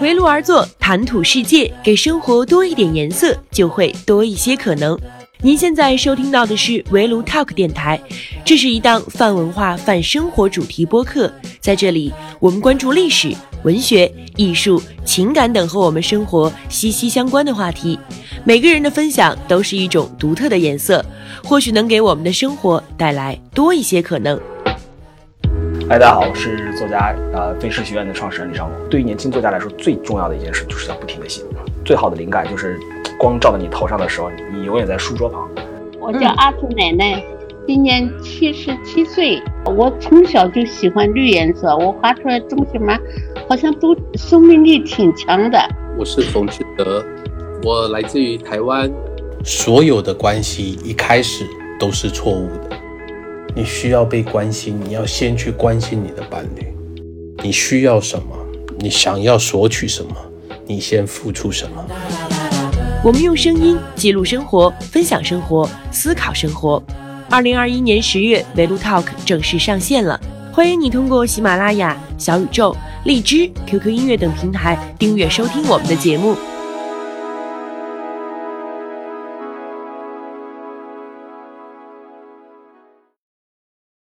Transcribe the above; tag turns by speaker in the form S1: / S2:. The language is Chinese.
S1: 围炉而坐，谈吐世界，给生活多一点颜色，就会多一些可能。您现在收听到的是围炉 Talk 电台，这是一档泛文化、泛生活主题播客。在这里，我们关注历史、文学、艺术、情感等和我们生活息息相关的话题。每个人的分享都是一种独特的颜色，或许能给我们的生活带来多一些可能。
S2: 嗨，大家好，我是作家，呃，飞诗学院的创始人李尚龙。对于年轻作家来说，最重要的一件事就是要不停的写。最好的灵感就是光照到你头上的时候，你永远在书桌旁。
S3: 我叫阿祖奶奶，今年七十七岁。我从小就喜欢绿颜色，我画出来的东西嘛，好像都生命力挺强的。
S4: 我是冯志德，我来自于台湾。所有的关系一开始都是错误的。你需要被关心，你要先去关心你的伴侣。你需要什么？你想要索取什么？你先付出什么？
S1: 我们用声音记录生活，分享生活，思考生活。二零二一年十月，围炉 Talk 正式上线了，欢迎你通过喜马拉雅、小宇宙、荔枝、QQ 音乐等平台订阅收听我们的节目。